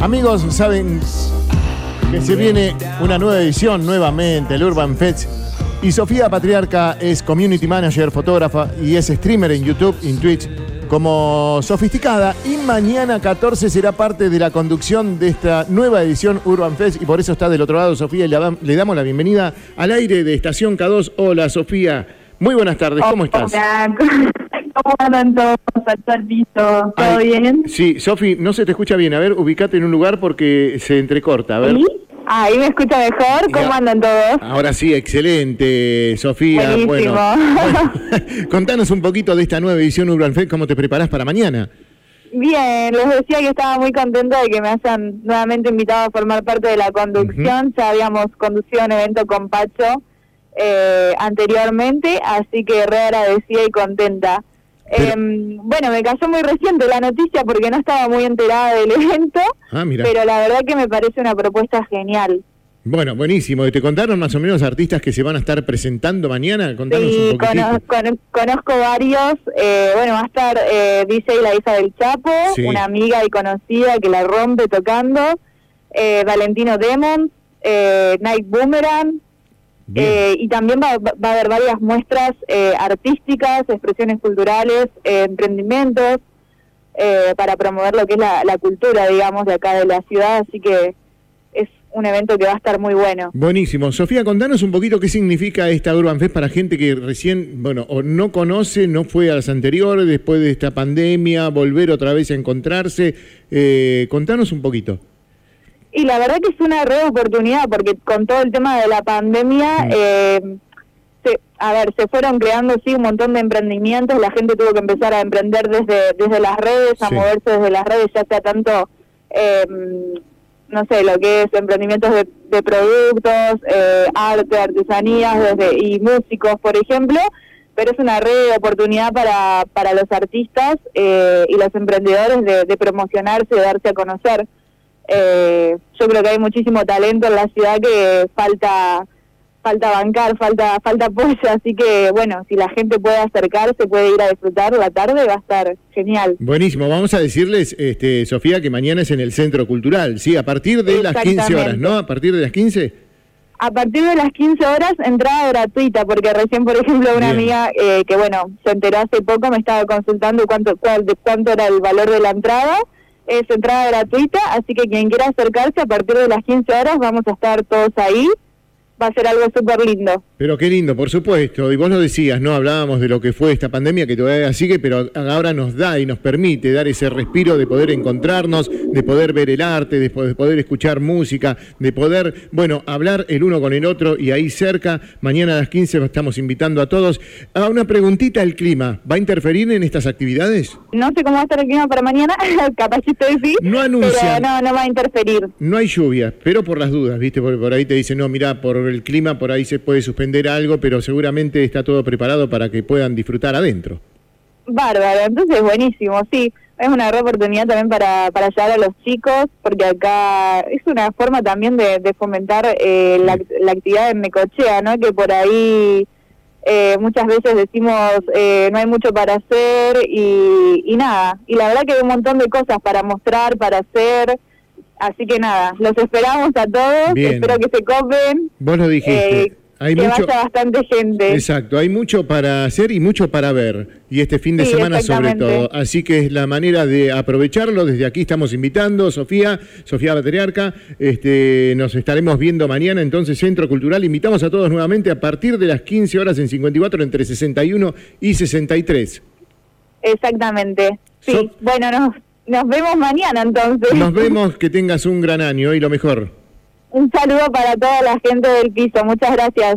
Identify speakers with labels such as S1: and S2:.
S1: Amigos, saben que se viene una nueva edición nuevamente, el Urban Fest. Y Sofía Patriarca es community manager, fotógrafa y es streamer en YouTube en Twitch como sofisticada. Y mañana 14 será parte de la conducción de esta nueva edición Urban Fest. Y por eso está del otro lado Sofía y le damos la bienvenida al aire de Estación K2. Hola Sofía, muy buenas tardes, ¿cómo estás?
S2: Hola, ¿cómo andan todos? Salto al piso, ¿todo bien?
S1: Sí, Sofi, no se te escucha bien. A ver, ubicate en un lugar porque se entrecorta. A ver.
S2: ¿Sí? Ahí me escucha mejor, ¿cómo
S1: Ya.
S2: andan todos?
S1: Ahora sí, excelente, Sofía.
S2: Buenísimo.
S1: Bueno, contanos un poquito de esta nueva edición Urban Fest, cómo te preparás para mañana.
S2: Bien, les decía que estaba muy contenta de que me hayan nuevamente invitado a formar parte de la conducción. Ya habíamos conducido un evento con Pacho eh, anteriormente, así que re agradecida y contenta.
S1: Pero-
S2: Em, bueno, me cayó muy reciente la noticia porque no estaba muy enterada del evento,
S1: Ah,
S2: pero la verdad que me parece una propuesta genial.
S1: Bueno, buenísimo. ¿Y ¿Te contaron más o menos artistas que se van a estar presentando mañana? Contanos
S2: Sí,
S1: un poquitito.
S2: cono- cono- conozco varios. eh, bueno, va a estar eh, DJ La Hija del Chapo,
S1: Sí.
S2: una amiga y conocida que la rompe tocando. eh, Valentino Demons, eh, Night Boomerang. Eh, y también va, va a haber varias muestras eh, artísticas, expresiones culturales, eh, emprendimientos, eh, para promover lo que es la, la cultura, digamos, de acá de la ciudad. Así que es un evento que va a estar muy bueno.
S1: Buenísimo. Sofía, contanos un poquito qué significa esta Urban Fest para gente que recién, bueno, o no conoce, no fue a las anteriores, después de esta pandemia, volver otra vez a encontrarse. Eh, contanos un poquito.
S2: Y la verdad que es una re oportunidad porque con todo el tema de la pandemia,
S1: Mm.
S2: eh, se, a ver, se fueron creando sí un montón de emprendimientos, la gente tuvo que empezar a emprender desde, desde las redes, a
S1: Sí.
S2: moverse desde las redes, ya sea tanto, eh, no sé, lo que es emprendimientos de, de productos, eh, arte, artesanías desde, y músicos, por ejemplo, pero es una red de oportunidad para, para los artistas eh, y los emprendedores de, de promocionarse, de darse a conocer. Eh, yo creo que hay muchísimo talento en la ciudad que falta falta bancar, falta falta apoyo, así que bueno, si la gente puede acercarse, puede ir a disfrutar la tarde, va a estar genial.
S1: Buenísimo, vamos a decirles, este, Sofía, que mañana es en el Centro Cultural, ¿sí? A partir de las 15 horas. ¿no? A partir de las 15.
S2: A partir de las 15 horas, entrada gratuita, porque recién, por ejemplo, una
S1: Bien.
S2: amiga eh, que, bueno, se enteró hace poco, me estaba consultando cuánto, cuál, de cuánto era el valor de la entrada. Es entrada gratuita, así que quien quiera acercarse, a partir de las 15 horas vamos a estar todos ahí. Va a ser algo súper lindo.
S1: Pero qué lindo, por supuesto. Y vos lo decías, ¿no? Hablábamos de lo que fue esta pandemia que todavía sigue, pero ahora nos da y nos permite dar ese respiro de poder encontrarnos, de poder ver el arte, de po- de poder escuchar música, de poder, bueno, hablar el uno con el otro y ahí cerca. Mañana a las 15 estamos invitando a todos. A una preguntita, el clima, ¿va a interferir en estas actividades?
S2: No sé cómo va a estar el clima para mañana, capaz que ustedes sí,
S1: No
S2: pero
S1: anuncian.
S2: no, no va a interferir.
S1: No hay lluvia, pero por las dudas, ¿viste? Porque por ahí te dicen, no, mira, por el clima, por ahí se puede suspender algo, pero seguramente está todo preparado para que puedan disfrutar adentro.
S2: Bárbaro, entonces buenísimo, sí. Es una gran oportunidad también para, para llegar a los chicos, porque acá es una forma también de, de fomentar eh, la, la actividad en Necochea, ¿no? Que por ahí eh, muchas veces decimos eh, no hay mucho para hacer y, y nada. Y la verdad que hay un montón de cosas para mostrar, para hacer. Así que nada, los esperamos a todos,
S1: Bien.
S2: espero que se copen,
S1: Vos lo dijiste.
S2: eh,
S1: hay
S2: que
S1: mucho,
S2: vaya bastante gente.
S1: exacto, hay mucho para hacer y mucho para ver. Y este fin de
S2: Sí,
S1: semana sobre todo. Así que es la manera de aprovecharlo. Desde aquí estamos invitando, Sofía, Sofía Patriarca. Este, nos estaremos viendo mañana entonces Centro Cultural. Invitamos a todos nuevamente a partir de las 15 horas en 54 entre 61 y 63.
S2: Exactamente. Sí,
S1: So-
S2: bueno, nos, nos vemos mañana entonces.
S1: Nos vemos, que tengas un gran año y lo mejor.
S2: Un saludo para toda la gente del piso. Muchas gracias.